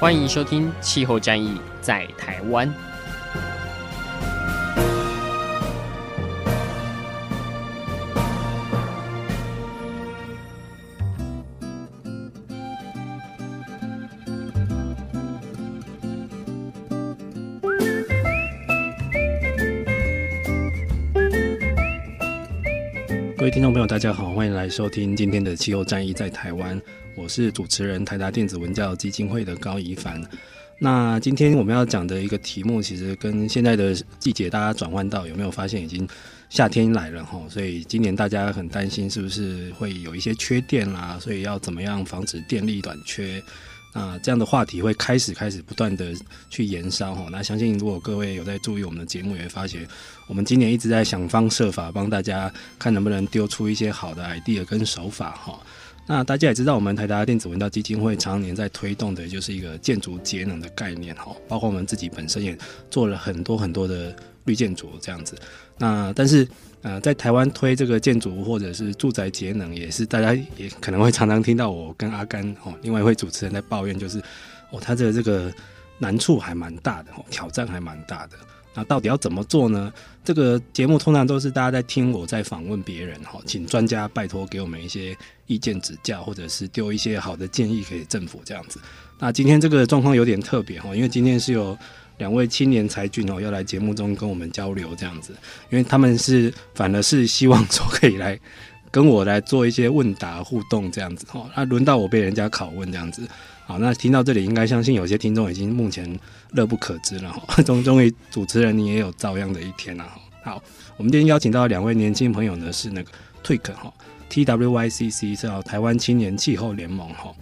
欢迎收听《气候战役在台湾》。各位听众朋友，大家好，欢迎来收听今天的气候战役在台湾。我是主持人台达电子文教基金会的高宜帆。那今天我们要讲的一个题目，其实跟现在的季节大家转换到有没有发现已经夏天来了哈？所以今年大家很担心是不是会有一些缺电啦？所以要怎么样防止电力短缺？那，这样的话题会开始开始不断的去延烧哈。那相信如果各位有在注意我们的节目，也会发现我们今年一直在想方设法帮大家看能不能丢出一些好的 idea 跟手法哈。那大家也知道，我们台达电子文教基金会常年在推动的就是一个建筑节能的概念哈，包括我们自己本身也做了很多很多的绿建筑这样子。那但是。呃，在台湾推这个建筑或者是住宅节能，也是大家也可能会常常听到我跟阿甘哦，另外一位主持人在抱怨，就是哦，他的这个难处还蛮大的，哦，挑战还蛮大的。那到底要怎么做呢？这个节目通常都是大家在听我在访问别人哈，请专家拜托给我们一些意见指教，或者是丢一些好的建议给政府这样子。那今天这个状况有点特别哈，因为今天是有。两位青年才俊哦，要来节目中跟我们交流这样子，因为他们是反而是希望说可以来跟我来做一些问答互动这样子哦。那轮到我被人家拷问这样子，好，那听到这里应该相信有些听众已经目前乐不可支了哈。终终于主持人你也有遭殃的一天了哈。好，我们今天邀请到两位年轻朋友呢，是那个 Twyc 哈，T W Y C C 是台湾青年气候联盟哈。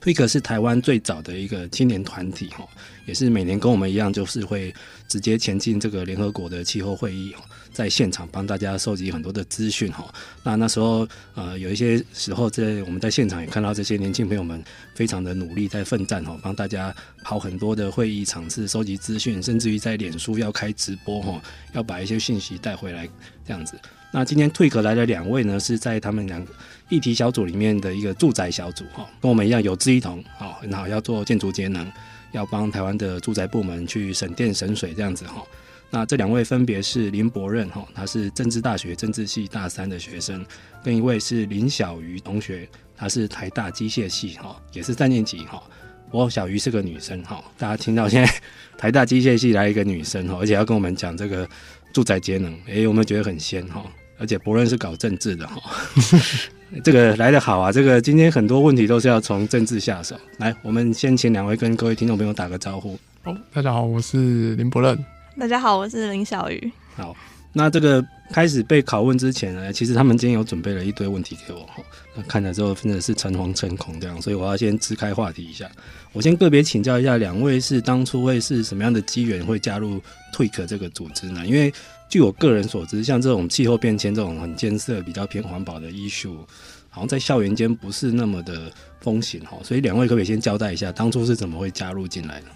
，Twyc 是台湾最早的一个青年团体哈，也是每年跟我们一样，就是会直接前进这个联合国的气候会议，在现场帮大家收集很多的资讯哈。那那时候呃，有一些时候在我们在现场也看到这些年轻朋友们非常的努力在奋战哈，帮大家跑很多的会议场次，收集资讯，甚至于在脸书要开直播哈，要把一些讯息带回来这样子。那今天 TWYCC 来的两位呢，是在他们两。议题小组里面的一个住宅小组哈，跟我们一样有志一同，好很好，要做建筑节能，要帮台湾的住宅部门去省电省水这样子哈。那这两位分别是林柏任哈，他是政治大学政治系大三的学生，跟一位是林小瑜同学，他是台大机械系哈，也是三年级哈。不过小瑜是个女生哈，大家听到现在台 大机械系来一个女生哈，而且要跟我们讲这个住宅节能，诶，有没有觉得很仙哈？而且伯任是搞政治的哈。这个来得好啊！这个今天很多问题都是要从政治下手。来，我们先请两位跟各位听众朋友打个招呼。哦，大家好，我是林伯任。大家好，我是林小鱼。好，那这个开始被拷问之前呢，其实他们今天有准备了一堆问题给我。那看了之后真的是诚惶诚恐这样，所以我要先支开话题一下。我先个别请教一下两位，是当初会是什么样的机缘会加入 TWYCC 这个组织呢？因为据我个人所知，像这种气候变迁这种很艰涩、比较偏环保的 issue，好像在校园间不是那么的风行哈。所以两位可不可以先交代一下，当初是怎么会加入进来的？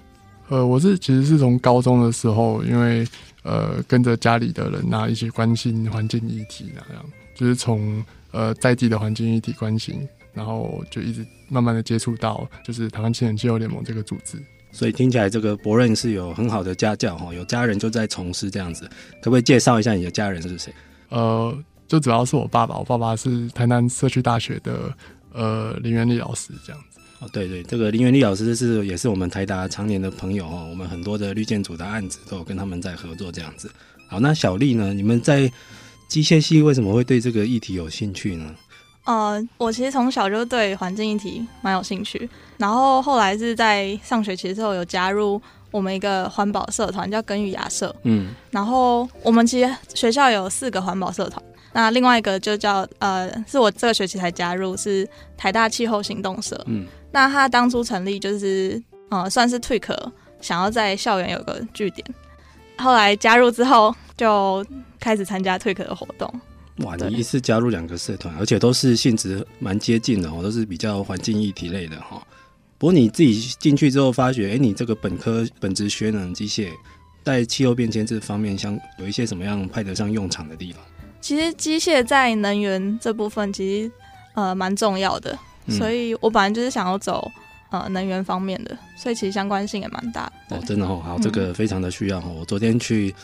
呃，我是其实是从高中的时候，因为呃跟着家里的人啊一起关心环境议题那样，就是从呃在地的环境议题关心，然后就一直慢慢的接触到就是台湾青年气候联盟这个组织。所以听起来这个博任是有很好的家教哈，有家人就在从事这样子，可不可以介绍一下你的家人是谁？呃，就主要是我爸爸，我爸爸是台南社区大学的呃林元利老师这样子。哦，对对，这个林元利老师是也是我们台达常年的朋友哈，我们很多的绿建筑的案子都有跟他们在合作这样子。好，那小丽呢？你们在机械系为什么会对这个议题有兴趣呢？呃，我其实从小就对环境议题蛮有兴趣，然后后来是在上学期的时候有加入我们一个环保社团，叫耕耘雅社。嗯，然后我们其实学校有四个环保社团，那另外一个就叫呃，是我这个学期才加入，是台大气候行动社。嗯，那他当初成立就是呃，算是退课，想要在校园有个据点。后来加入之后，就开始参加退课的活动。哇，你一次加入两个社团，而且都是性质蛮接近的哦，都是比较环境议题类的哈。不过你自己进去之后发觉，哎，你这个本科本职学能机械，在气候变迁这方面，像有一些什么样派得上用场的地方？其实机械在能源这部分其实呃蛮重要的，嗯，所以我本来就是想要走呃能源方面的，所以其实相关性也蛮大的。哦，真的哦，好，这个非常的需要哦。我昨天去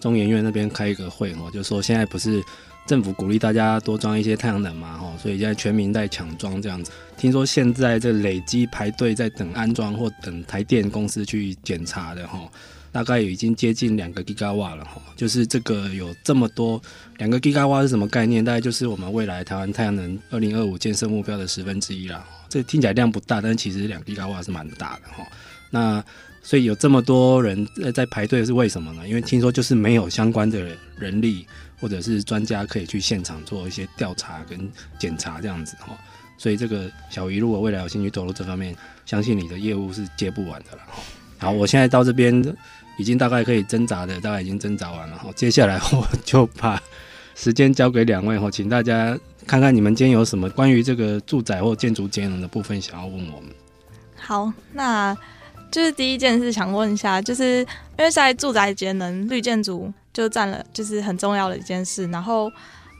中研院那边开一个会哦，就说现在不是。政府鼓励大家多装一些太阳能嘛，吼，所以现在全民在抢装这样子。听说现在这累积排队在等安装或等台电公司去检查的，吼，大概已经接近两个 Giga 瓦了，吼，就是这个有这么多两个 Giga 瓦是什么概念？大概就是我们未来台湾太阳能二零二五建设目标的十分之一啦。这听起来量不大，但其实两 Giga 瓦是蛮大的，吼。那所以有这么多人在排队是为什么呢？因为听说就是没有相关的人力。或者是专家可以去现场做一些调查跟检查这样子哈，所以这个小鱼如果未来有兴趣投入这方面，相信你的业务是接不完的了。好，我现在到这边已经大概可以挣扎的，大概已经挣扎完了哈。接下来我就把时间交给两位哈，请大家看看你们今天有什么关于这个住宅或建筑节能的部分想要问我们。好，那就是第一件事想问一下，就是因为在住宅节能绿建筑。就占了，就是很重要的一件事。然后，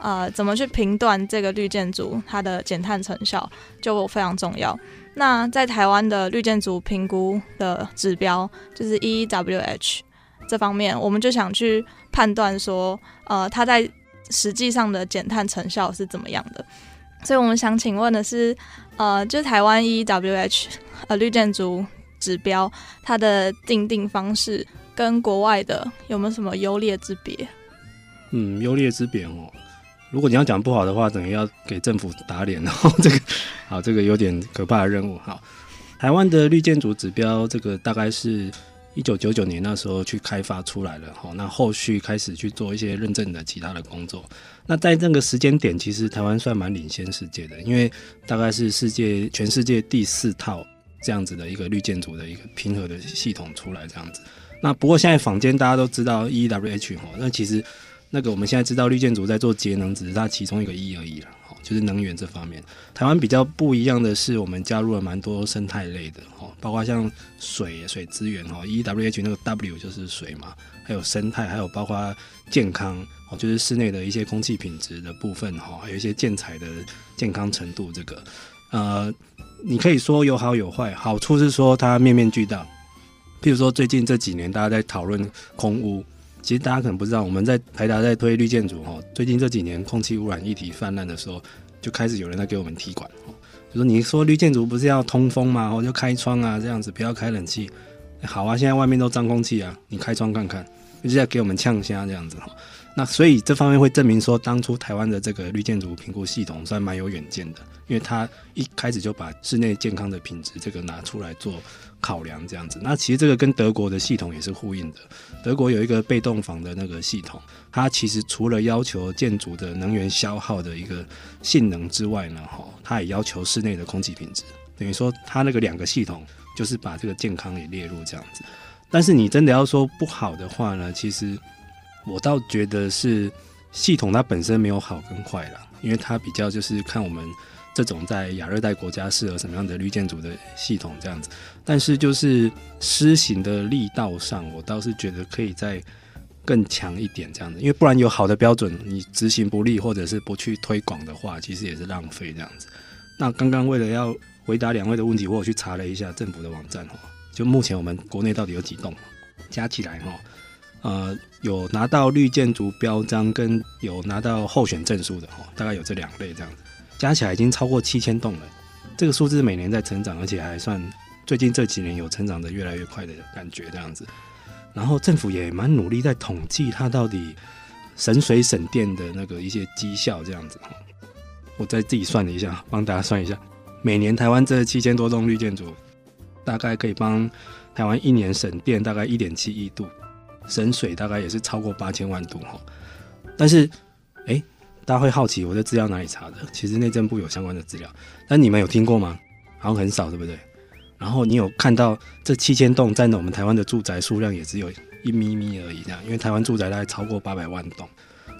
呃，怎么去评断这个绿建筑它的减碳成效，就非常重要。那在台湾的绿建筑评估的指标，就是 EEWH 这方面，我们就想去判断说，呃，它在实际上的减碳成效是怎么样的。所以我们想请问的是，呃，就台湾 EEWH 呃绿建筑指标它的定定方式。跟国外的有没有什么优劣之别？嗯，优劣之别哦。如果你要讲不好的话，等于要给政府打脸。然 后这个，好，这个有点可怕的任务。好，台湾的绿建筑指标，这个大概是一九九九年那时候去开发出来了。好，那后续开始去做一些认证的其他的工作。那在这个时间点，其实台湾算蛮领先世界的，因为大概是世界全世界第四套这样子的一个绿建筑的一个平和的系统出来，这样子。那不过现在坊间大家都知道 E W H 哈，那其实那个我们现在知道绿建筑在做节能，只是它其中一个 E 而已了，就是能源这方面。台湾比较不一样的是，我们加入了蛮多生态类的哈，包括像水水资源哈，E W H 那个 W 就是水嘛，还有生态，还有包括健康哦，就是室内的一些空气品质的部分哈，还有一些建材的健康程度这个，呃，你可以说有好有坏，好处是说它面面俱到。譬如说，最近这几年大家在讨论空污，其实大家可能不知道，我们在台达在推绿建筑哈。最近这几年空气污染议题泛滥的时候，就开始有人在给我们踢馆。就说你说绿建筑不是要通风吗？或就开窗啊，这样子不要开冷气。好啊，现在外面都脏空气啊，你开窗看看，就是在给我们呛虾这样子。那所以这方面会证明说，当初台湾的这个绿建筑评估系统算蛮有远见的，因为它一开始就把室内健康的品质这个拿出来做考量，这样子。那其实这个跟德国的系统也是呼应的。德国有一个被动房的那个系统，它其实除了要求建筑的能源消耗的一个性能之外呢，哈，它也要求室内的空气品质。等于说，它那个两个系统就是把这个健康也列入这样子。但是你真的要说不好的话呢，其实。我倒觉得是系统它本身没有好跟坏啦，因为它比较就是看我们这种在亚热带国家适合什么样的绿建筑的系统这样子，但是就是施行的力道上，我倒是觉得可以再更强一点这样子，因为不然有好的标准，你执行不力或者是不去推广的话，其实也是浪费这样子。那刚刚为了要回答两位的问题，我去查了一下政府的网站哦，就目前我们国内到底有几栋，加起来哈。呃，有拿到绿建筑标章跟有拿到候选证书的哈，大概有这两类这样子，加起来已经超过七千栋了。这个数字每年在成长，而且还算最近这几年有成长的越来越快的感觉这样子。然后政府也蛮努力在统计它到底省水省电的那个一些绩效这样子。我再自己算了一下，帮大家算一下，每年台湾这七千多栋绿建筑，大概可以帮台湾一年省电大概一点七亿度。省水大概也是超过八千万度哈，但是，哎、大家会好奇我的资料哪里查的？其实内政部有相关的资料，但你们有听过吗？好像很少，对不对？然后你有看到这七千栋占的我们台湾的住宅数量也只有一咪咪而已，这样，因为台湾住宅大概超过八百万栋，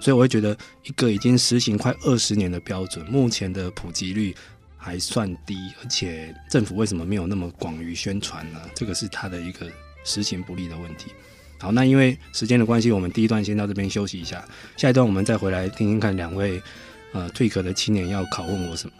所以我会觉得一个已经实行快二十年的标准，目前的普及率还算低，而且政府为什么没有那么广于宣传呢？这个是它的一个实行不力的问题。好，那因为时间的关系，我们第一段先到这边休息一下，下一段我们再回来听听看两位呃退壳的青年要拷问我什么。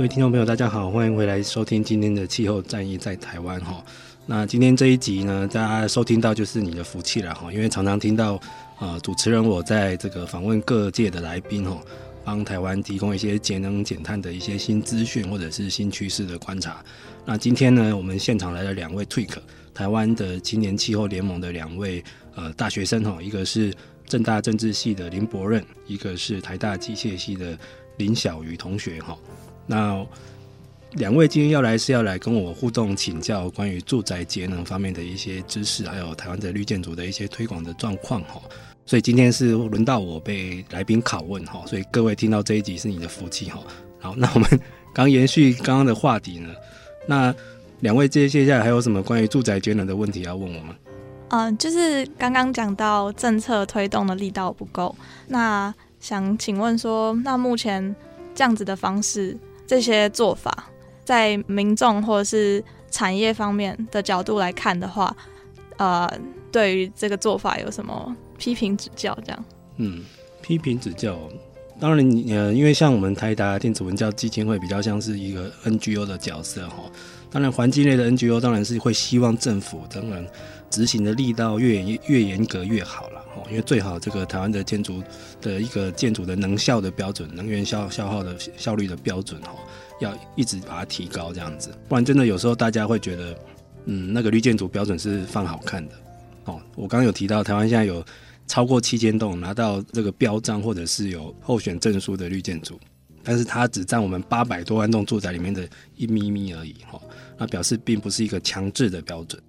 各位听众朋友，大家好，欢迎回来收听今天的气候战役在台湾哈。那今天这一集呢，大家收听到就是你的福气了哈，因为常常听到呃主持人我在这个访问各界的来宾哈，帮台湾提供一些节能减碳的一些新资讯或者是新趋势的观察。那今天呢，我们现场来了两位 TWIC 台湾的青年气候联盟的两位呃大学生哈，一个是政大政治系的林柏任，一个是台大机械系的林小瑜同学哈。那两位今天要来是要来跟我互动请教关于住宅节能方面的一些知识，还有台湾的绿建筑的一些推广的状况哈。所以今天是轮到我被来宾拷问哈，所以各位听到这一集是你的福气哈。好，那我们 刚延续刚刚的话题呢，那两位接接下来还有什么关于住宅节能的问题要问我吗？嗯，就是刚刚讲到政策推动的力道不够，那想请问说，那目前这样子的方式。这些做法，在民众或者是产业方面的角度来看的话，呃，对于这个做法有什么批评指教？这样？嗯，批评指教，当然，呃，因为像我们台达电子文教基金会比较像是一个 NGO 的角色哈。当然，环境类的 NGO 当然是会希望政府当然执行的力道越严越严格越好了。因为最好这个台湾的建筑的一个建筑的能效的标准，能源消消耗的效率的标准哈，要一直把它提高这样子，不然真的有时候大家会觉得，嗯，那个绿建筑标准是放好看的哦。我刚刚有提到台湾现在有超过七千栋拿到这个标章或者是有候选证书的绿建筑，但是它只占我们八百多万栋住宅里面的一咪咪而已哈，那表示并不是一个强制的标准。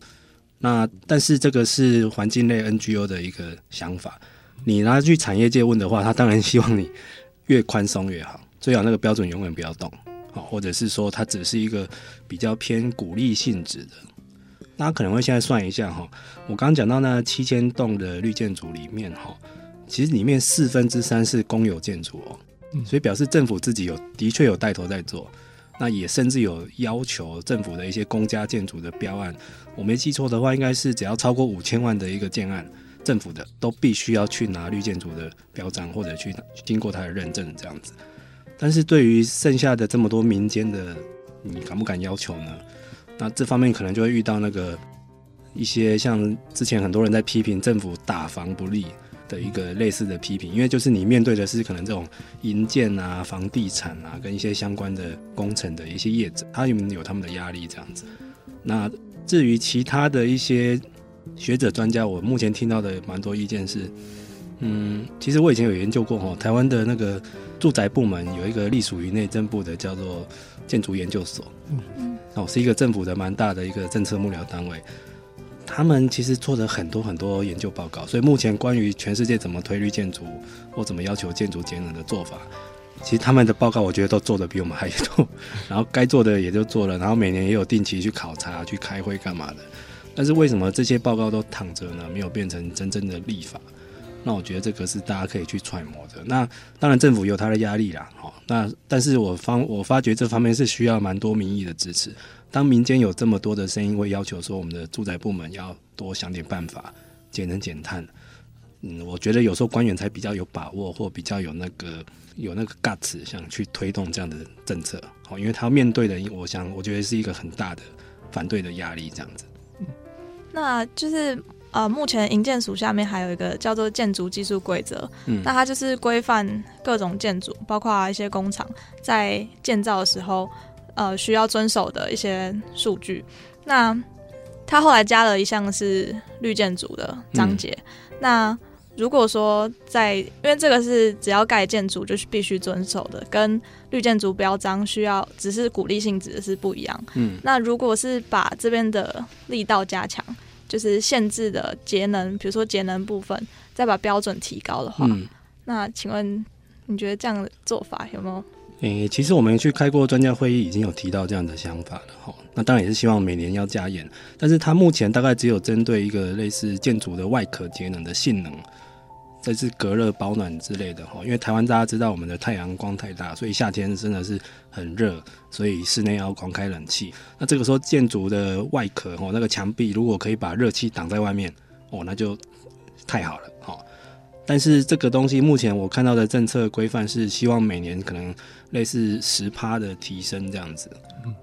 那但是这个是环境类 NGO 的一个想法，你拿去产业界问的话，他当然希望你越宽松越好，最好那个标准永远不要动，好，或者是说它只是一个比较偏鼓励性质的。大家可能会现在算一下哈，我刚刚讲到那七千栋的绿建筑里面哈，其实里面四分之三是公有建筑哦，所以表示政府自己有的确有带头在做。那也甚至有要求政府的一些公家建筑的标案，我没记错的话，应该是只要超过五千万的一个建案，政府的都必须要去拿绿建筑的标章，或者去经过它的认证这样子。但是对于剩下的这么多民间的，你敢不敢要求呢？那这方面可能就会遇到那个一些像之前很多人在批评政府打房不力。的一个类似的批评，因为就是你面对的是可能这种营建啊、房地产啊，跟一些相关的工程的一些业者，他们有他们的压力这样子。那至于其他的一些学者专家，我目前听到的蛮多意见是，嗯，其实我以前有研究过哈，台湾的那个住宅部门有一个隶属于内政部的叫做建筑研究所，嗯，哦，是一个政府的蛮大的一个政策幕僚单位。他们其实做了很多很多研究报告，所以目前关于全世界怎么推绿建筑或怎么要求建筑节能的做法，其实他们的报告我觉得都做得比我们还多，然后该做的也就做了，然后每年也有定期去考察、去开会干嘛的。但是为什么这些报告都躺着呢？没有变成真正的立法？那我觉得这个是大家可以去揣摩的。那当然政府有他的压力啦，好，那但是我方我发觉这方面是需要蛮多民意的支持。当民间有这么多的声音，会要求说我们的住宅部门要多想点办法节能减碳，嗯，我觉得有时候官员才比较有把握，或比较有那个有那个 guts 想去推动这样的政策，好，因为他面对的，我想我觉得是一个很大的反对的压力，这样子。嗯，那就是呃，目前营建署下面还有一个叫做建筑技术规则，嗯，那它就是规范各种建筑，包括一些工厂在建造的时候。呃需要遵守的一些数据。那他后来加了一项是绿建筑的章节。嗯、那如果说在，因为这个是只要盖建筑就是必须遵守的，跟绿建筑标章需要只是鼓励性质的是不一样。嗯，那如果是把这边的力道加强，就是限制的节能，比如说节能部分，再把标准提高的话，嗯、那请问你觉得这样的做法有没有？诶、欸，其实我们去开过专家会议，已经有提到这样的想法了哈。那当然也是希望每年要加严，但是它目前大概只有针对一个类似建筑的外壳节能的性能。这是隔热保暖之类的哈，因为台湾大家知道我们的太阳光太大，所以夏天真的是很热，所以室内要狂开冷气。那这个时候建筑的外壳哦，那个墙壁如果可以把热气挡在外面哦，那就太好了哈。但是这个东西目前我看到的政策规范是希望每年可能类似十趴的提升这样子，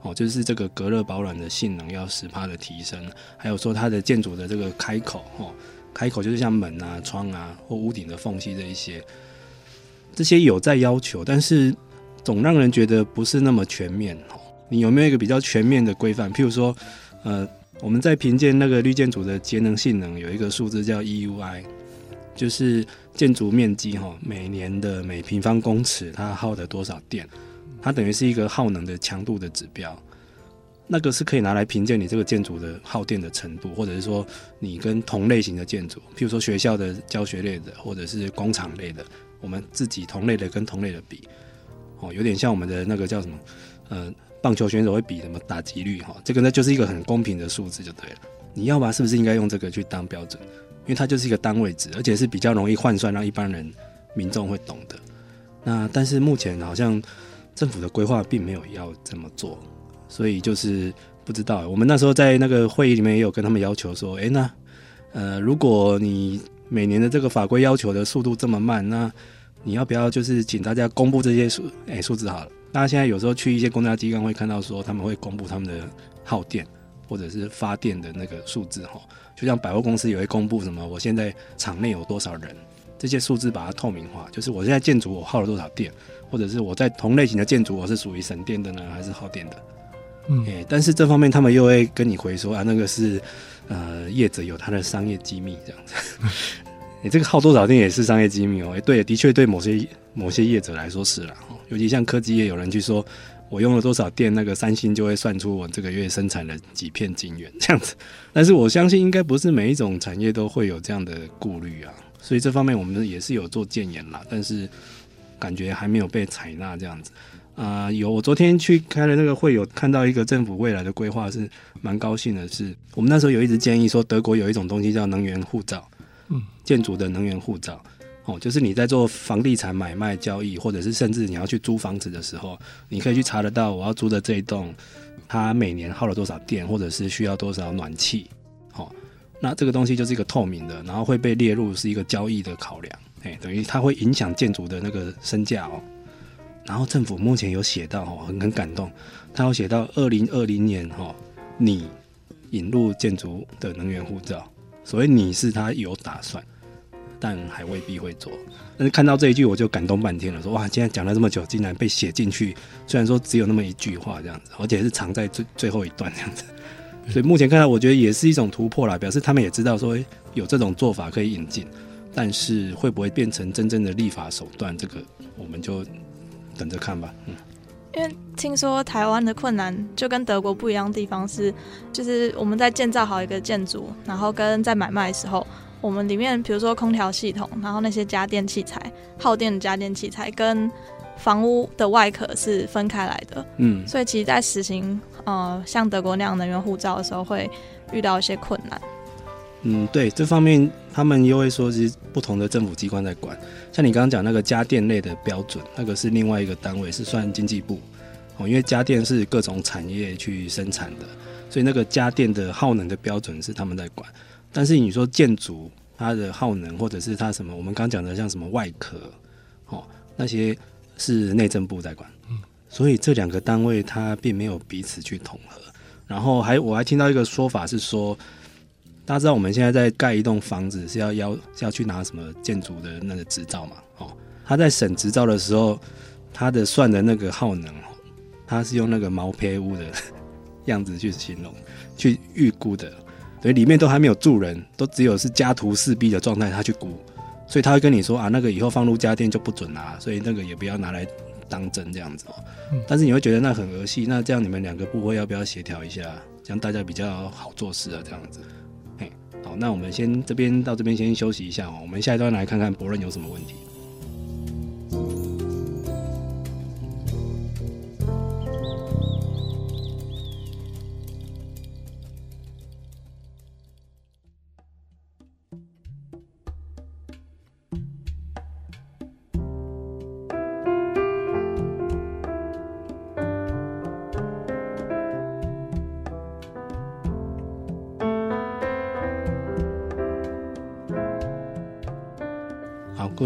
哦，就是这个隔热保暖的性能要十趴的提升，还有说它的建筑的这个开口哦。开口就是像门啊、窗啊或屋顶的缝隙这一些，这些有在要求，但是总让人觉得不是那么全面哦。你有没有一个比较全面的规范？譬如说，呃，我们在评鉴那个绿建筑的节能性能，有一个数字叫 EUI，就是建筑面积哈，每年的每平方公尺它耗的多少电，它等于是一个耗能的强度的指标。那个是可以拿来评鉴你这个建筑的耗电的程度，或者是说你跟同类型的建筑，譬如说学校的教学类的，或者是工厂类的，我们自己同类的跟同类的比，哦，有点像我们的那个叫什么，呃，棒球选手会比什么打击率哈，这个呢就是一个很公平的数字就对了。你要吧，是不是应该用这个去当标准？因为它就是一个单位值，而且是比较容易换算，让一般人民众会懂的。那但是目前好像政府的规划并没有要这么做。所以就是不知道，我们那时候在那个会议里面也有跟他们要求说，诶，那呃，如果你每年的这个法规要求的速度这么慢，那你要不要就是请大家公布这些数，诶，数字好了。大家现在有时候去一些公家机关会看到说，他们会公布他们的耗电或者是发电的那个数字哈，就像百货公司也会公布什么，我现在场内有多少人，这些数字把它透明化，就是我现在建筑我耗了多少电，或者是我在同类型的建筑我是属于省电的呢，还是耗电的？嗯，哎，但是这方面他们又会跟你回说啊，那个是呃业者有他的商业机密这样子。你 这个耗多少电也是商业机密哦。哎，对，的确对某些某些业者来说是啦。尤其像科技业，有人去说我用了多少电，那个三星就会算出我这个月生产了几片晶圆这样子。但是我相信应该不是每一种产业都会有这样的顾虑啊。所以这方面我们也是有做建言啦，但是感觉还没有被采纳这样子。啊、呃，有我昨天去开了那个会，有看到一个政府未来的规划，是蛮高兴的是。是我们那时候有一直建议说，德国有一种东西叫能源护照，嗯，建筑的能源护照，哦，就是你在做房地产买卖交易，或者是甚至你要去租房子的时候，你可以去查得到我要租的这一栋，它每年耗了多少电，或者是需要多少暖气，哦，那这个东西就是一个透明的，然后会被列入是一个交易的考量，哎，等于它会影响建筑的那个身价哦。然后政府目前有写到哈，很很感动，他有写到二零二零年哈，你引入建筑的能源护照，所以你是他有打算，但还未必会做。但是看到这一句我就感动半天了，说哇，今天讲了这么久，竟然被写进去，虽然说只有那么一句话这样子，而且是藏在最最后一段这样子，所以目前看来我觉得也是一种突破啦，表示他们也知道说有这种做法可以引进，但是会不会变成真正的立法手段，这个我们就。等着看吧，嗯，因为听说台湾的困难就跟德国不一样的地方是，就是我们在建造好一个建筑，然后跟在买卖的时候，我们里面比如说空调系统，然后那些家电器材、耗电的家电器材跟房屋的外壳是分开来的，嗯，所以其实，在实行呃像德国那样能源护照的时候，会遇到一些困难。嗯，对，这方面他们又会说是不同的政府机关在管。像你刚刚讲那个家电类的标准，那个是另外一个单位，是算经济部哦。因为家电是各种产业去生产的，所以那个家电的耗能的标准是他们在管。但是你说建筑它的耗能，或者是它什么，我们刚讲的像什么外壳哦，那些是内政部在管。嗯，所以这两个单位它并没有彼此去统合。然后还我还听到一个说法是说。大家知道我们现在在盖一栋房子是要要是要去拿什么建筑的那个执照嘛？哦，他在审执照的时候，他的算的那个耗能，他是用那个毛坯屋的 样子去形容，去预估的，所以里面都还没有住人，都只有是家徒四壁的状态，他去估，所以他会跟你说啊，那个以后放入家电就不准啦，所以那个也不要拿来当真这样子哦。但是你会觉得那很儿戏，那这样你们两个部会要不要协调一下，这样大家比较好做事啊，这样子。那我们先这边到这边先休息一下哦，我们下一段来看看柏任有什么问题。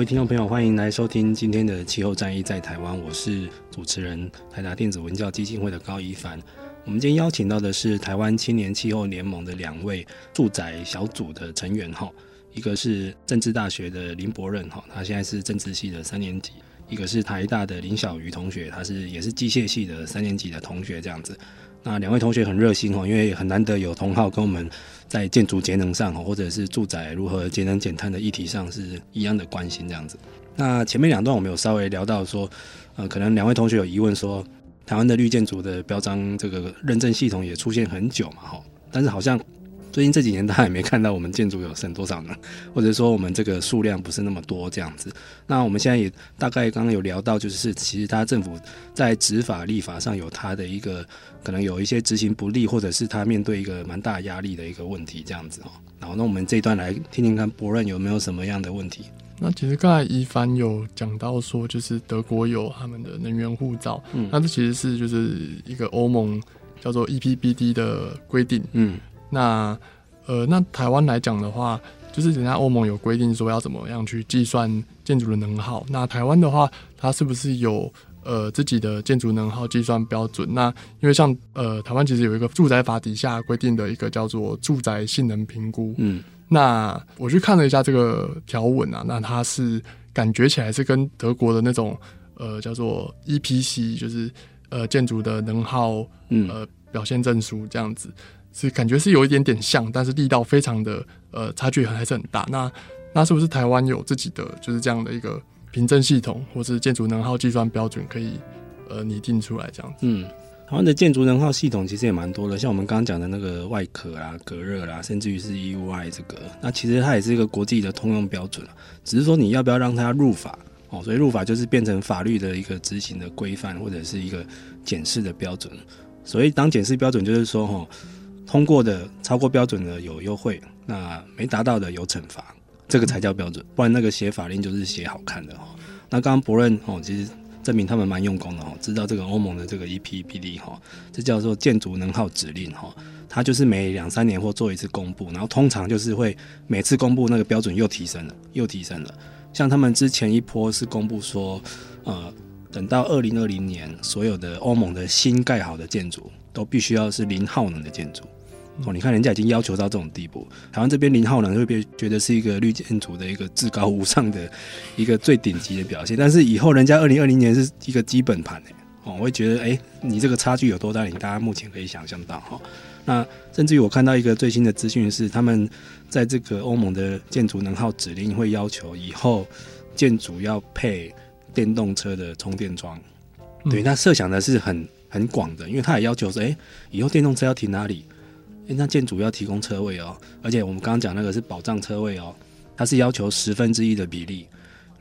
位听众朋友，欢迎来收听今天的气候战役在台湾，我是主持人台达电子文教基金会的高一凡。我们今天邀请到的是台湾青年气候联盟的两位住宅小组的成员哈，一个是政治大学的林柏任哈，他现在是政治系的三年级；一个是台大的林小瑜同学，他是也是机械系的三年级的同学，这样子。那两位同学很热心哦，因为很难得有同好跟我们在建筑节能上，或者是住宅如何节能减碳的议题上是一样的关心这样子。那前面两段我们有稍微聊到说，呃，可能两位同学有疑问说，台湾的绿建筑的标章这个认证系统也出现很久嘛，哈，但是好像。最近这几年，大家也没看到我们建筑有剩多少呢？或者说我们这个数量不是那么多这样子。那我们现在也大概刚刚有聊到，就是其实他政府在执法立法上有他的一个可能有一些执行不力，或者是他面对一个蛮大压力的一个问题这样子哦。然后那我们这一段来听听看博润有没有什么样的问题。那其实刚才一凡有讲到说，就是德国有他们的能源护照，嗯，那这其实是就是一个欧盟叫做 EPBD 的规定，嗯。那，呃，那台湾来讲的话，就是人家欧盟有规定说要怎么样去计算建筑的能耗。那台湾的话，它是不是有呃自己的建筑能耗计算标准？那因为像呃台湾其实有一个住宅法底下规定的一个叫做住宅性能评估。嗯，那我去看了一下这个条文啊，那它是感觉起来是跟德国的那种呃叫做 EPC，就是呃建筑的能耗呃表现证书这样子。是感觉是有一点点像，但是力道非常的呃差距还是很大。那那是不是台湾有自己的就是这样的一个凭证系统，或是建筑能耗计算标准可以呃拟定出来这样子？嗯，台湾的建筑能耗系统其实也蛮多的，像我们刚刚讲的那个外壳啊、隔热啦，甚至于是 EUI 这个，那其实它也是一个国际的通用标准，只是说你要不要让它入法哦。所以入法就是变成法律的一个执行的规范，或者是一个检视的标准。所以当检视标准就是说哈。通过的超过标准的有优惠，那没达到的有惩罚，这个才叫标准。不然那个写法令就是写好看的哈。那刚刚博润哦，其实证明他们蛮用功的哦，知道这个欧盟的这个 EPBD 哈，这叫做建筑能耗指令哈，它就是每两三年或做一次公布，然后通常就是会每次公布那个标准又提升了，又提升了。像他们之前一波是公布说，呃，等到二零二零年，所有的欧盟的新盖好的建筑都必须要是零耗能的建筑。哦，你看人家已经要求到这种地步，台湾这边零耗能会被觉得是一个绿建筑的一个至高无上的一个最顶级的表现，但是以后人家二零二零年是一个基本盘哦，我会觉得哎、欸，你这个差距有多大？你大家目前可以想象到哈。那甚至于我看到一个最新的资讯是，他们在这个欧盟的建筑能耗指令会要求以后建筑要配电动车的充电桩，对，那设想的是很很广的，因为他也要求说，哎、欸，以后电动车要停哪里？那建筑要提供车位哦，而且我们刚刚讲那个是保障车位哦，它是要求十分之一的比例。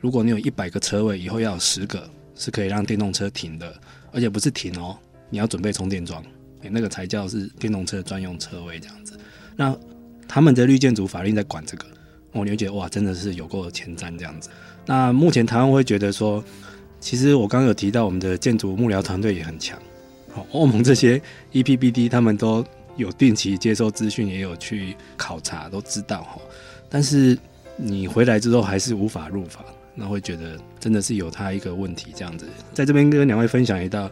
如果你有一百个车位，以后要有十个是可以让电动车停的，而且不是停哦，你要准备充电桩，那个才叫是电动车专用车位这样子。那他们的绿建筑法令在管这个，我了解哇，真的是有够前瞻这样子。那目前台湾会觉得说，其实我刚刚有提到我们的建筑幕僚团队也很强，好，欧盟这些 EPBD 他们都。有定期接收资讯，也有去考察，都知道哈。但是你回来之后还是无法入法，那会觉得真的是有他一个问题这样子。在这边跟两位分享一道，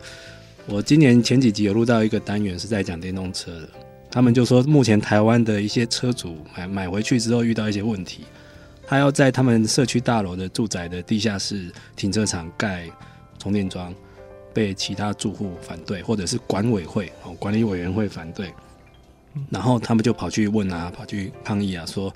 我今年前几集有录到一个单元是在讲电动车的，他们就说目前台湾的一些车主买买回去之后遇到一些问题，他要在他们社区大楼的住宅的地下室停车场盖充电桩，被其他住户反对，或者是管委会哦管理委员会反对，然后他们就跑去问啊，跑去抗议啊，说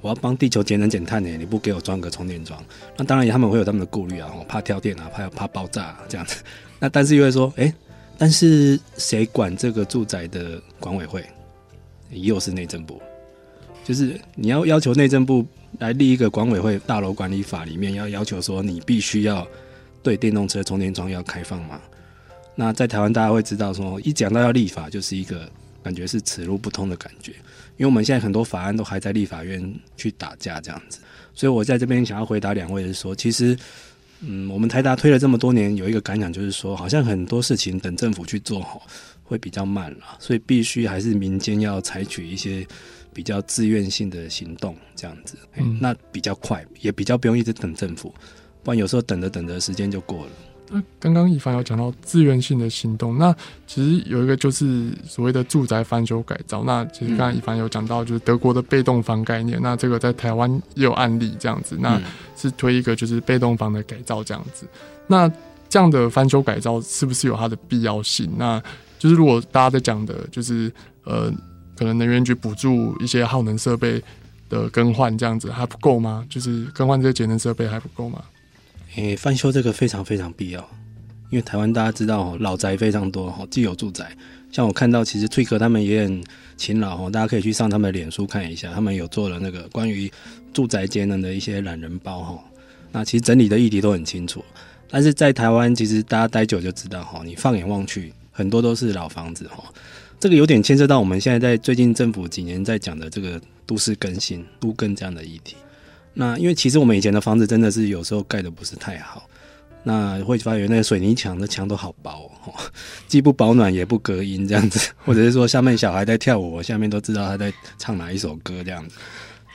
我要帮地球节能减碳呢，你不给我装个充电桩？那当然他们会有他们的顾虑啊，我怕跳电啊，怕怕爆炸，这样子。那但是又会说，哎，但是谁管这个住宅的管委会？又是内政部，就是你要要求内政部来立一个管委会大楼管理法里面要要求说，你必须要对电动车充电桩要开放嘛？那在台湾大家会知道说，一讲到要立法，就是一个感觉是此路不通的感觉，因为我们现在很多法案都还在立法院去打架这样子，所以我在这边想要回答两位是说，其实，嗯，我们台达推了这么多年，有一个感想就是说，好像很多事情等政府去做好。会比较慢了，所以必须还是民间要采取一些比较自愿性的行动，这样子，嗯，那比较快，也比较不用一直等政府，不然有时候等着等着时间就过了。那刚刚一凡有讲到自愿性的行动，那其实有一个就是所谓的住宅翻修改造。那其实刚刚一凡有讲到就是德国的被动房概念，嗯、那这个在台湾也有案例这样子，那是推一个就是被动房的改造这样子。那这样的翻修改造是不是有它的必要性？那就是如果大家在讲的，就是呃，可能能源局补助一些耗能设备的更换，这样子还不够吗？就是更换这些节能设备还不够吗？诶、翻修这个非常非常必要，因为台湾大家知道哦老宅非常多哈，既有住宅，像我看到其实翠哥他们也很勤劳哈，大家可以去上他们的脸书看一下，他们有做了那个关于住宅节能的一些懒人包哈，那其实整理的议题都很清楚，但是在台湾其实大家待久就知道哈，你放眼望去。很多都是老房子哈，这个有点牵涉到我们现在在最近政府几年在讲的这个都市更新、都更这样的议题。那因为其实我们以前的房子真的是有时候盖得不是太好，那会发现那个水泥墙的墙都好薄哦，既不保暖也不隔音这样子，或者是说下面小孩在跳舞，我下面都知道他在唱哪一首歌这样子。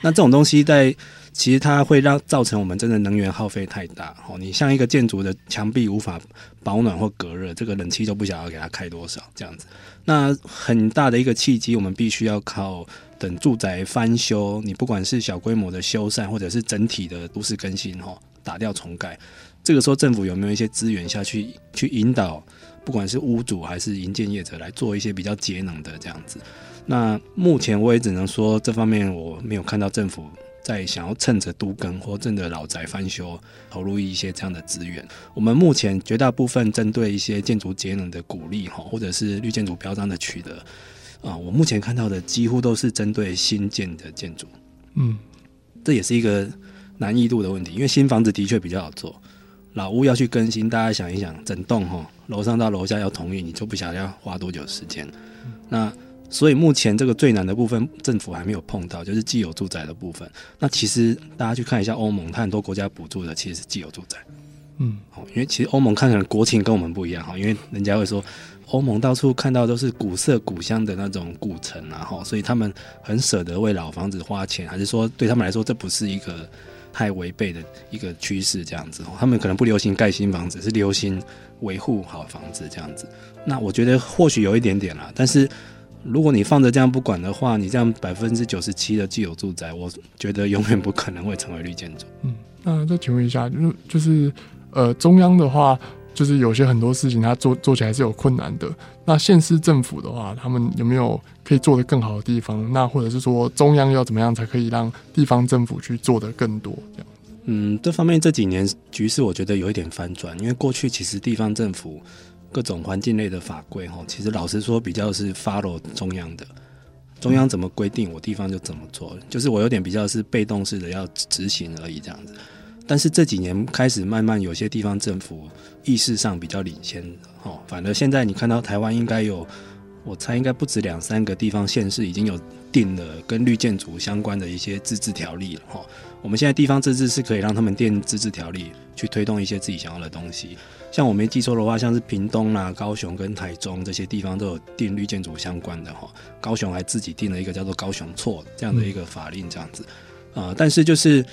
那这种东西在。其实它会让造成我们真的能源耗费太大哦。你像一个建筑的墙壁无法保暖或隔热，这个冷气都不晓得要给它开多少这样子。那很大的一个契机，我们必须要靠等住宅翻修，你不管是小规模的修缮，或者是整体的都市更新哈，打掉重盖。这个时候政府有没有一些资源下去去引导，不管是屋主还是营建业者来做一些比较节能的这样子？那目前我也只能说这方面我没有看到政府。在想要趁着都更或趁着老宅翻修投入一些这样的资源，我们目前绝大部分针对一些建筑节能的鼓励哈，或者是绿建筑标章的取得啊，我目前看到的几乎都是针对新建的建筑，嗯，这也是一个难易度的问题，因为新房子的确比较好做，老屋要去更新，大家想一想，整栋哈楼上到楼下要同意，你就不晓得要花多久时间，那。所以目前这个最难的部分，政府还没有碰到，就是既有住宅的部分。那其实大家去看一下欧盟，它很多国家补助的其实是既有住宅。嗯，因为其实欧盟看起来国情跟我们不一样哈，因为人家会说欧盟到处看到都是古色古香的那种古城啊，哈，所以他们很舍得为老房子花钱，还是说对他们来说这不是一个太违背的一个趋势这样子？他们可能不流行盖新房子，是流行维护好房子这样子。那我觉得或许有一点点啦，但是。如果你放着这样不管的话，你这样百分之九十七的既有住宅，我觉得永远不可能会成为绿建筑。嗯，那再请问一下，就就是呃，中央的话，就是有些很多事情它做做起来是有困难的。那县市政府的话，他们有没有可以做得更好的地方？那或者是说，中央要怎么样才可以让地方政府去做得更多？这样？嗯，这方面这几年局势我觉得有一点翻转，因为过去其实地方政府。各种环境类的法规，哈，其实老实说，比较是 follow 中央的，中央怎么规定，我地方就怎么做，就是我有点比较是被动式的要执行而已这样子。但是这几年开始慢慢有些地方政府意识上比较领先，哈，反而现在你看到台湾应该有，我猜应该不止两三个地方县市已经有定了跟绿建筑相关的一些自治条例了，哈。我们现在地方自治是可以让他们定自治条例去推动一些自己想要的东西。像我没记错的话，像是屏东啦、高雄跟台中这些地方都有定绿建筑相关的哈。高雄还自己定了一个叫做“高雄错”这样的一个法令，这样子啊、但是就是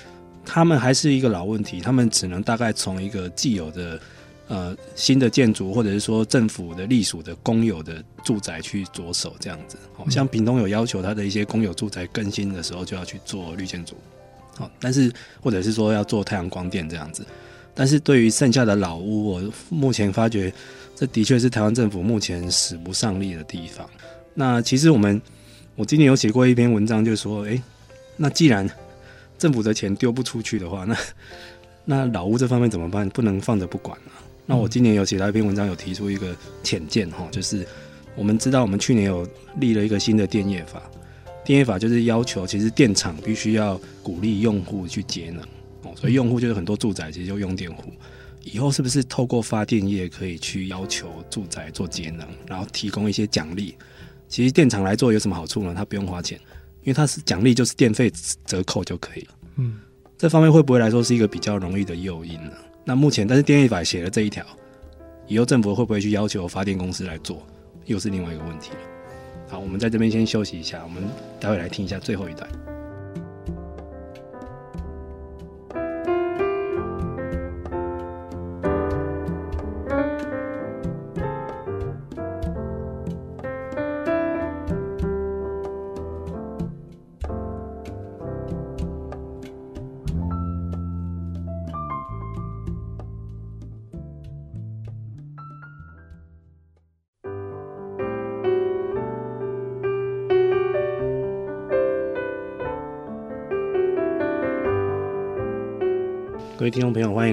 他们还是一个老问题，他们只能大概从一个既有的呃新的建筑，或者是说政府的隶属的公有的住宅去着手这样子。好像屏东有要求他的一些公有住宅更新的时候就要去做绿建筑，好，但是或者是说要做太阳光电这样子。但是对于剩下的老屋，我目前发觉这的确是台湾政府目前使不上力的地方。那其实我们，我今年有写过一篇文章，就是说，诶，那既然政府的钱丢不出去的话，那 那老屋这方面怎么办？不能放着不管啊。那我今年有写到一篇文章，有提出一个浅见哈，就是我们知道我们去年有立了一个新的电业法，电业法就是要求其实电厂必须要鼓励用户去节能哦。所以用户就是很多住宅其实就用电户，以后是不是透过发电业可以去要求住宅做节能，然后提供一些奖励？其实电厂来做有什么好处呢？它不用花钱，因为它是奖励就是电费折扣就可以了。嗯，这方面会不会来说是一个比较容易的诱因呢？那目前但是电力法写了这一条，以后政府会不会去要求发电公司来做，又是另外一个问题了。好，我们在这边先休息一下，我们待会来听一下最后一段。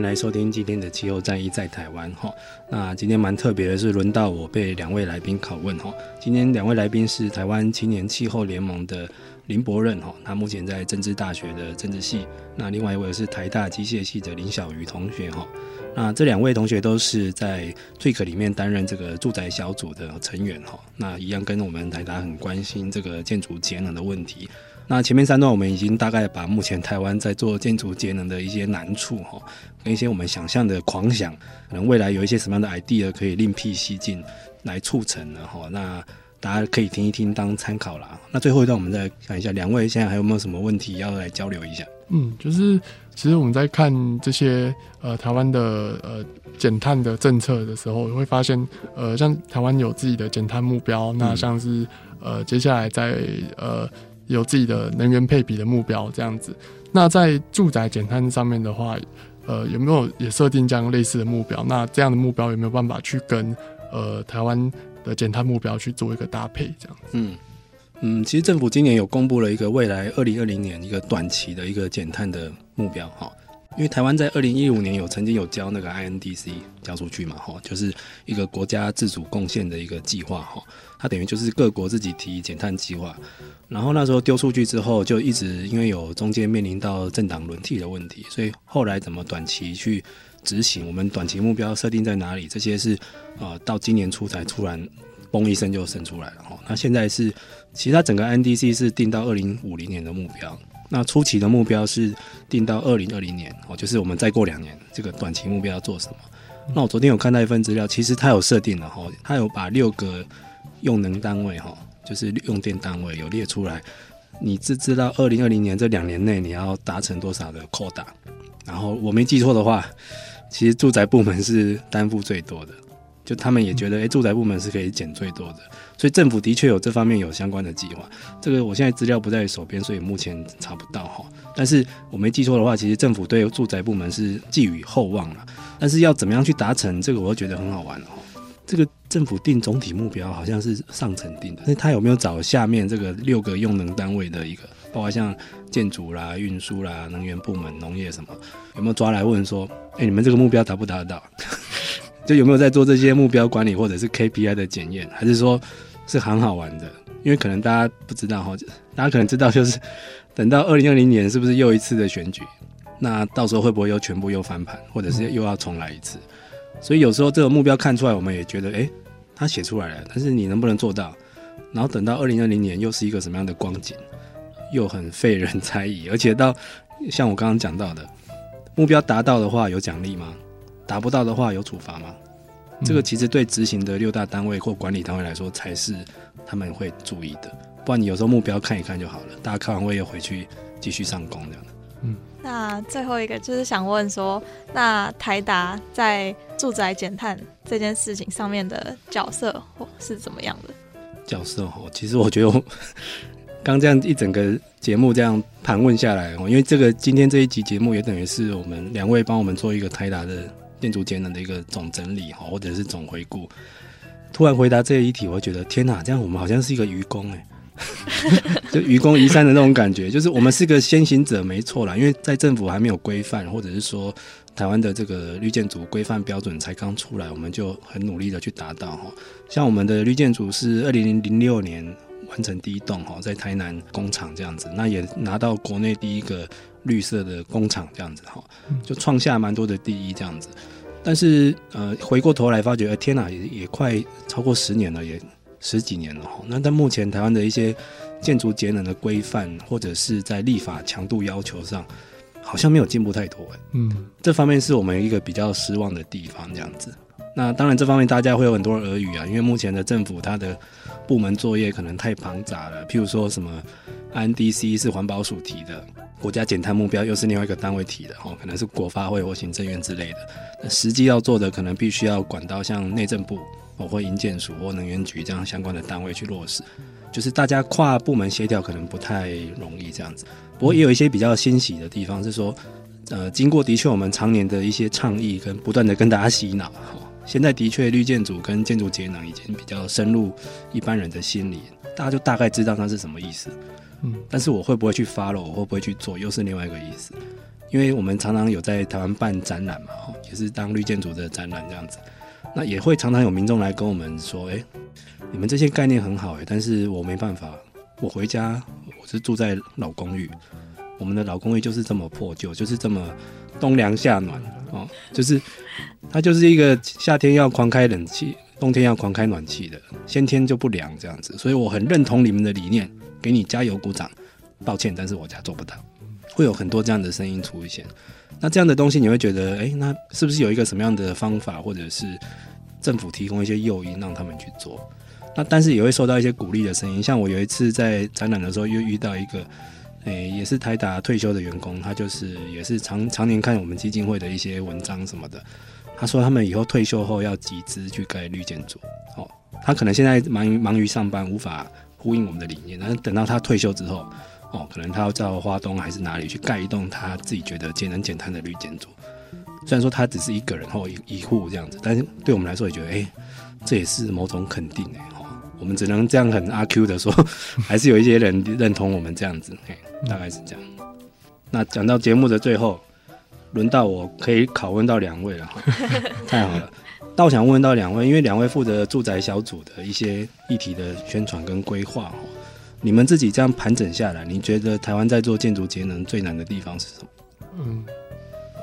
来收听今天的气候战役在台湾哈。那今天蛮特别的是，轮到我被两位来宾拷问哈。今天两位来宾是台湾青年气候联盟的林伯任哈，他目前在政治大学的政治系。那另外一位是台大机械系的林小瑜同学哈。那这两位同学都是在 TWIC 里面担任这个住宅小组的成员哈。那一样跟我们台大很关心这个建筑节能的问题。那前面三段我们已经大概把目前台湾在做建筑节能的一些难处哈，跟一些我们想象的狂想，可能未来有一些什么样的 idea 可以另辟蹊径来促成的哈。那大家可以听一听当参考啦。那最后一段我们再看一下，两位现在还有没有什么问题要来交流一下？嗯，就是其实我们在看这些呃台湾的呃减碳的政策的时候，会发现呃像台湾有自己的减碳目标，那像是呃接下来在呃。有自己的能源配比的目标，这样子。那在住宅减碳上面的话，呃，有没有也设定这样类似的目标？那这样的目标有没有办法去跟呃台湾的减碳目标去做一个搭配？这样子。嗯嗯，其实政府今年有公布了一个未来二零二零年一个短期的一个减碳的目标，哈。因为台湾在二零一五年有曾经有交那个 INDC 交出去嘛，哈，就是一个国家自主贡献的一个计划，哈，它等于就是各国自己提减碳计划，然后那时候丢出去之后，就一直因为有中间面临到政党轮替的问题，所以后来怎么短期去执行，我们短期目标设定在哪里，这些是呃到今年初才突然嘣一声就生出来了，哈，那现在是其实它整个 NDC 是定到二零五零年的目标。那初期的目标是定到二零二零年哦，就是我们再过两年，这个短期目标要做什么？那我昨天有看到一份资料，其实它有设定了哈，它有把六个用能单位哈，就是用电单位有列出来，你知知道二零二零年这两年内你要达成多少的 quota？然后我没记错的话，其实住宅部门是担负最多的。就他们也觉得，诶、欸，住宅部门是可以减最多的，所以政府的确有这方面有相关的计划。这个我现在资料不在手边，所以目前查不到哈。但是我没记错的话，其实政府对住宅部门是寄予厚望了。但是要怎么样去达成这个，我又觉得很好玩哦。这个政府定总体目标好像是上层定的，那他有没有找下面这个六个用能单位的一个，包括像建筑啦、运输啦、能源部门、农业什么，有没有抓来问说，诶、欸，你们这个目标达不达得到？就有没有在做这些目标管理或者是 KPI 的检验，还是说是很好玩的？因为可能大家不知道哈，大家可能知道就是等到二零二零年是不是又一次的选举？那到时候会不会又全部又翻盘，或者是又要重来一次？所以有时候这个目标看出来，我们也觉得诶，他写出来了，但是你能不能做到？然后等到二零二零年又是一个什么样的光景？又很费人猜疑，而且到像我刚刚讲到的目标达到的话，有奖励吗？达不到的话有处罚吗？这个其实对执行的六大单位或管理单位来说才是他们会注意的。不然你有时候目标看一看就好了，大家看完会又回去继续上工这样的。嗯，那最后一个就是想问说，那台达在住宅减碳这件事情上面的角色或是怎么样的？角色哦，其实我觉得我刚这样一整个节目这样盘问下来哦，因为这个今天这一集节目也等于是我们两位帮我们做一个台达的建筑节能的一个总整理哈，或者是总回顾。突然回答这一题，我会觉得天哪，这样我们好像是一个愚公哎，就愚公移山的那种感觉，就是我们是个先行者没错啦，因为在政府还没有规范，或者是说台湾的这个绿建筑规范标准才刚出来，我们就很努力的去达到哈。像我们的绿建筑是二零零六年完成第一栋哈，在台南工厂这样子，那也拿到国内第一个绿色的工厂这样子哈，就创下蛮多的第一这样子。但是呃，回过头来发觉，天哪，也也快超过十年了，也十几年了哈。那在目前台湾的一些建筑节能的规范，或者是在立法强度要求上，好像没有进步太多哎。嗯，这方面是我们一个比较失望的地方，这样子。那当然，这方面大家会有很多耳语啊，因为目前的政府它的部门作业可能太庞杂了，譬如说什么 NDC 是环保署提的。国家减碳目标又是另外一个单位提的，哦，可能是国发会或行政院之类的。那实际要做的，可能必须要管到像内政部，或营建署或能源局这样相关的单位去落实。就是大家跨部门协调可能不太容易这样子。不过也有一些比较欣喜的地方，是说，呃，经过的确我们常年的一些倡议跟不断的跟大家洗脑，哈现在的确绿建筑跟建筑节能已经比较深入一般人的心里，大家就大概知道它是什么意思。嗯，但是我会不会去 follow，我会不会去做，又是另外一个意思。因为我们常常有在台湾办展览嘛，哈也是当绿建筑的展览这样子。那也会常常有民众来跟我们说，哎、你们这些概念很好哎，但是我没办法，我回家我是住在老公寓，我们的老公寓就是这么破旧，就是这么冬凉夏暖哦，就是它就是一个夏天要狂开冷气，冬天要狂开暖气的，先天就不凉这样子。所以我很认同你们的理念。给你加油鼓掌，抱歉，但是我家做不到。会有很多这样的声音出现，那这样的东西你会觉得，哎，那是不是有一个什么样的方法，或者是政府提供一些诱因让他们去做？那但是也会受到一些鼓励的声音。像我有一次在展览的时候，又遇到一个，诶，也是台达退休的员工，他就是也是常常年看我们基金会的一些文章什么的。他说他们以后退休后要集资去盖绿建筑。哦，他可能现在忙于忙于上班，无法。呼应我们的理念，但是等到他退休之后，哦，可能他要到花东还是哪里去盖一栋他自己觉得节能减碳的绿建筑。虽然说他只是一个人或一一户这样子，但是对我们来说也觉得，哎、欸，这也是某种肯定哎，哦，我们只能这样很阿 Q 的说，还是有一些人认同我们这样子，哎，大概是这样。那讲到节目的最后，轮到我可以拷问到两位了，太好了。那我想问到两位，因为两位负责住宅小组的一些议题的宣传跟规划，你们自己这样盘整下来，你觉得台湾在做建筑节能最难的地方是什么？嗯，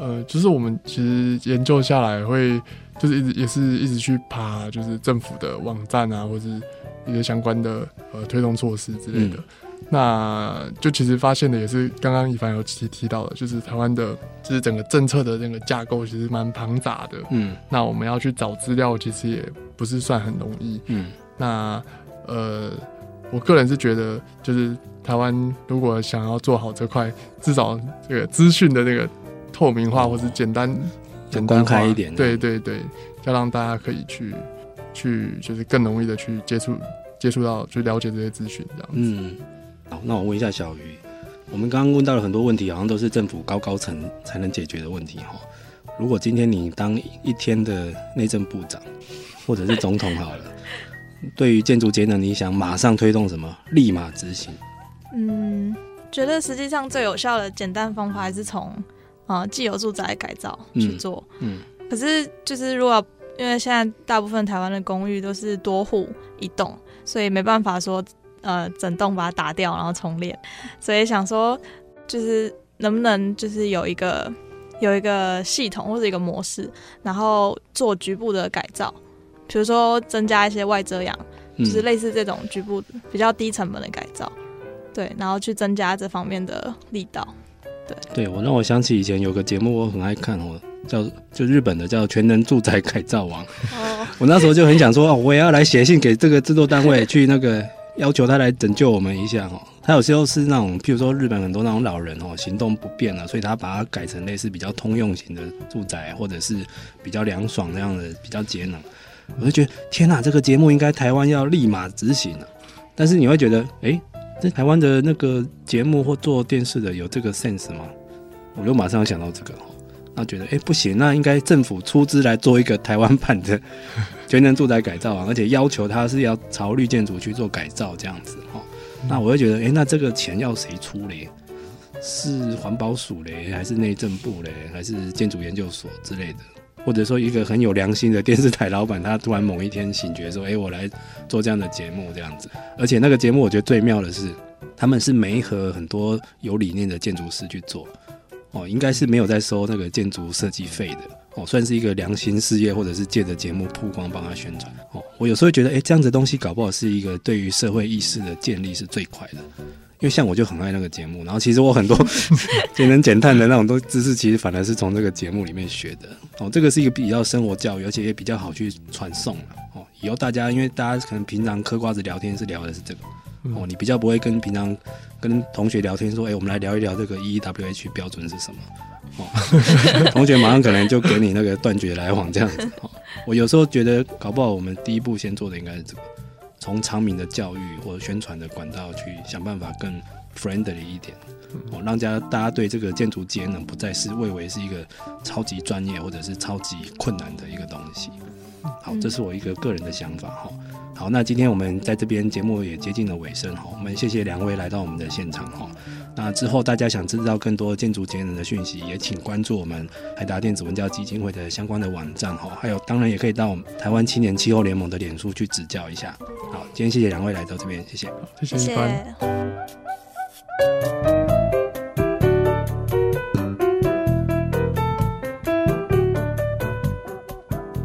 呃，就是我们其实研究下来会，就是一直也是一直去爬，就是政府的网站啊，或者是一些相关的呃推动措施之类的。嗯那就其实发现的也是刚刚一凡有提提到的，就是台湾的，就是整个政策的那个架构其实蛮庞杂的。嗯，那我们要去找资料，其实也不是算很容易。嗯，那呃，我个人是觉得，就是台湾如果想要做好这块，至少这个资讯的那个透明化，或是简单、哦、简单化一点，对对对，要让大家可以去去，就是更容易的去接触接触到，去了解这些资讯，这样子。嗯。好，那我问一下小鱼，我们刚刚问到了很多问题，好像都是政府高高层才能解决的问题哈。如果今天你当一天的内政部长，或者是总统好了，对于建筑节能，你想马上推动什么？立马执行？嗯，觉得实际上最有效的简单方法还是从啊、呃、既有住宅改造去做。嗯，嗯，可是就是如果因为现在大部分台湾的公寓都是多户一栋，所以没办法说。呃，整栋把它打掉，然后重练，所以想说，就是能不能就是有一个有一个系统或者一个模式，然后做局部的改造，比如说增加一些外遮阳，就是类似这种局部比较低成本的改造，对，然后去增加这方面的力道，对。对，我让我想起以前有个节目，我很爱看哦，叫就日本的叫《全能住宅改造王》。哦。我那时候就很想说，我也要来写信给这个制作单位去那个。要求他来拯救我们一下哦，他有时候是那种，譬如说日本很多那种老人哦，行动不便了，所以他把它改成类似比较通用型的住宅，或者是比较凉爽那样的，比较节能。我就觉得天哪，这个节目应该台湾要立马执行了。但是你会觉得，哎，在台湾的那个节目或做电视的有这个 sense 吗？我就马上想到这个，那觉得哎、欸、不行，那应该政府出资来做一个台湾版的全能住宅改造啊，而且要求它是要朝绿建筑去做改造这样子哈。那我会觉得，哎、欸，那这个钱要谁出嘞？是环保署嘞，还是内政部嘞，还是建筑研究所之类的？或者说一个很有良心的电视台老板，他突然某一天醒觉说：“哎、我来做这样的节目，这样子。”而且那个节目我觉得最妙的是，他们是没和很多有理念的建筑师去做，哦，应该是没有在收那个建筑设计费的，哦，算是一个良心事业，或者是借着节目曝光帮他宣传。哦，我有时候觉得，哎、这样子东西搞不好是一个对于社会意识的建立是最快的。因为像我就很爱那个节目，然后其实我很多节能减碳的那种都知识，其实反而是从这个节目里面学的。哦，这个是一个比较生活教育，而且也比较好去传送。哦，以后大家因为大家可能平常嗑瓜子聊天是聊的是这个，哦，你比较不会跟平常跟同学聊天说，哎，我们来聊一聊这个 EEWH 标准是什么？哦，同学马上可能就给你那个断绝来往这样子。哦，我有时候觉得搞不好我们第一步先做的应该是这个。从长明的教育或者宣传的管道去想办法更 friendly 一点，哦，让家大家对这个建筑节能不再是认为是一个超级专业或者是超级困难的一个东西。好，这是我一个个人的想法哈。好，那今天我们在这边节目也接近了尾声哈，我们谢谢两位来到我们的现场哈。那之后，大家想知道更多建筑节能的讯息，也请关注我们台达电子文教基金会的相关的网站哈。还有，当然也可以到我们台湾青年气候联盟的脸书去指教一下。好，今天谢谢两位来到这边，谢谢，谢谢一帆。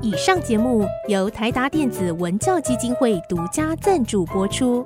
以上节目由台达电子文教基金会独家赞助播出。